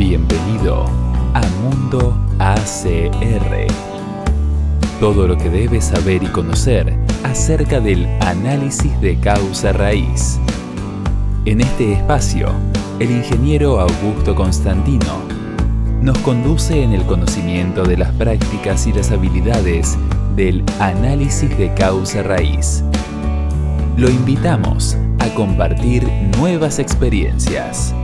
Bienvenido a Mundo ACR. Todo lo que debes saber y conocer acerca del análisis de causa raíz. En este espacio, el ingeniero Augusto Constantino nos conduce en el conocimiento de las prácticas y las habilidades del análisis de causa raíz. Lo invitamos a compartir nuevas experiencias.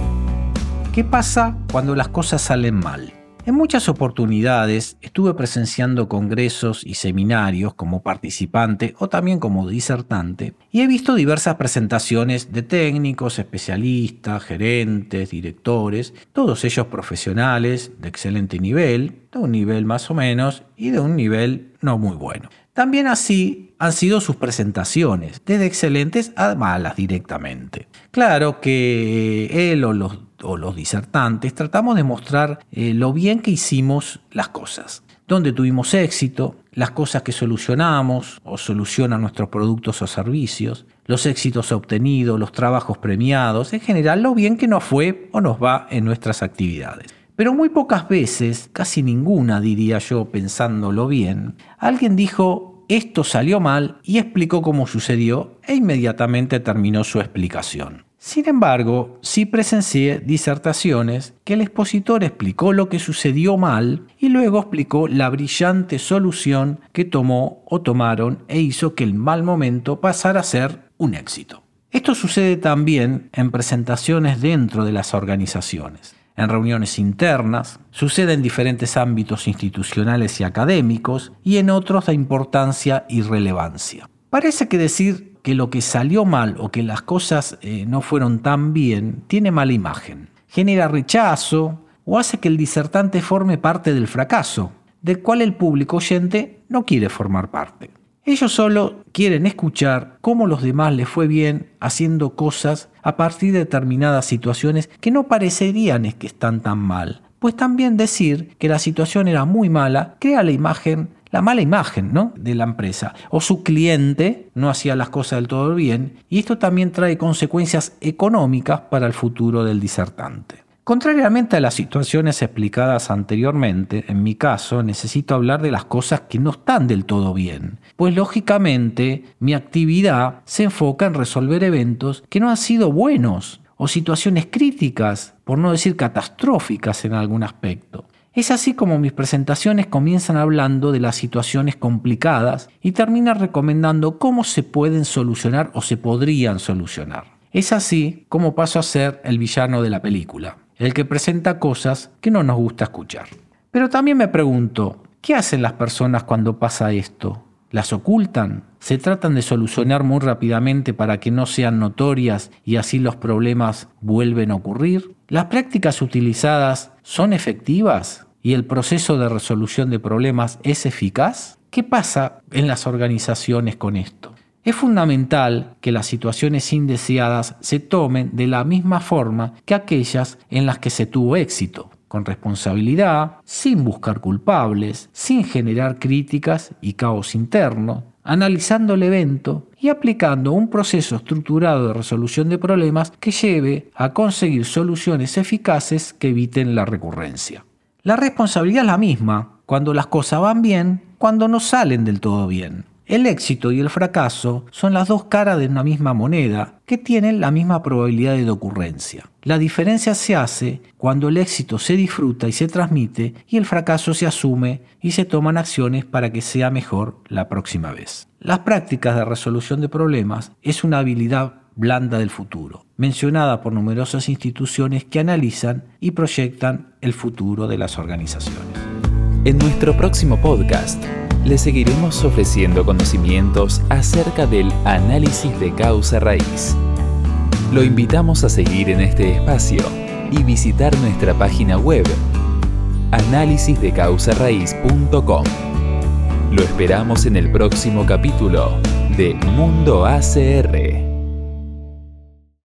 ¿Qué pasa cuando las cosas salen mal? En muchas oportunidades estuve presenciando congresos y seminarios como participante o también como disertante y he visto diversas presentaciones de técnicos, especialistas, gerentes, directores, todos ellos profesionales de excelente nivel, de un nivel más o menos y de un nivel no muy bueno. También así han sido sus presentaciones, desde excelentes a malas directamente. Claro que él o los disertantes, tratamos de mostrar eh, lo bien que hicimos las cosas, donde tuvimos éxito, las cosas que solucionamos o solucionan nuestros productos o servicios, los éxitos obtenidos, los trabajos premiados, en general lo bien que nos fue o nos va en nuestras actividades. Pero muy pocas veces, casi ninguna diría yo pensándolo bien, alguien dijo esto salió mal y explicó cómo sucedió e inmediatamente terminó su explicación. Sin embargo, sí presencié disertaciones que el expositor explicó lo que sucedió mal y luego explicó la brillante solución que tomó o tomaron e hizo que el mal momento pasara a ser un éxito. Esto sucede también en presentaciones dentro de las organizaciones, en reuniones internas, sucede en diferentes ámbitos institucionales y académicos y en otros de importancia y relevancia. Parece que decir que lo que salió mal o que las cosas eh, no fueron tan bien tiene mala imagen. Genera rechazo o hace que el disertante forme parte del fracaso, del cual el público oyente no quiere formar parte. Ellos solo quieren escuchar cómo los demás les fue bien haciendo cosas a partir de determinadas situaciones que no parecerían que están tan mal. Pues también decir que la situación era muy mala crea la imagen la mala imagen ¿no? de la empresa. O su cliente no hacía las cosas del todo bien y esto también trae consecuencias económicas para el futuro del disertante. Contrariamente a las situaciones explicadas anteriormente, en mi caso necesito hablar de las cosas que no están del todo bien, pues lógicamente mi actividad se enfoca en resolver eventos que no han sido buenos o situaciones críticas, por no decir catastróficas en algún aspecto. Es así como mis presentaciones comienzan hablando de las situaciones complicadas y terminan recomendando cómo se pueden solucionar o se podrían solucionar. Es así como paso a ser el villano de la película, el que presenta cosas que no nos gusta escuchar. Pero también me pregunto, ¿qué hacen las personas cuando pasa esto? ¿Las ocultan? ¿Se tratan de solucionar muy rápidamente para que no sean notorias y así los problemas vuelven a ocurrir? ¿Las prácticas utilizadas son efectivas? y el proceso de resolución de problemas es eficaz? ¿Qué pasa en las organizaciones con esto? Es fundamental que las situaciones indeseadas se tomen de la misma forma que aquellas en las que se tuvo éxito, con responsabilidad, sin buscar culpables, sin generar críticas y caos interno, analizando el evento y aplicando un proceso estructurado de resolución de problemas que lleve a conseguir soluciones eficaces que eviten la recurrencia. La responsabilidad es la misma cuando las cosas van bien, cuando no salen del todo bien. El éxito y el fracaso son las dos caras de una misma moneda que tienen la misma probabilidad de ocurrencia. La diferencia se hace cuando el éxito se disfruta y se transmite y el fracaso se asume y se toman acciones para que sea mejor la próxima vez. Las prácticas de resolución de problemas es una habilidad blanda del futuro, mencionada por numerosas instituciones que analizan y proyectan el futuro de las organizaciones. En nuestro próximo podcast, le seguiremos ofreciendo conocimientos acerca del análisis de causa raíz. Lo invitamos a seguir en este espacio y visitar nuestra página web análisisdecausarraíz.com. Lo esperamos en el próximo capítulo de Mundo ACR.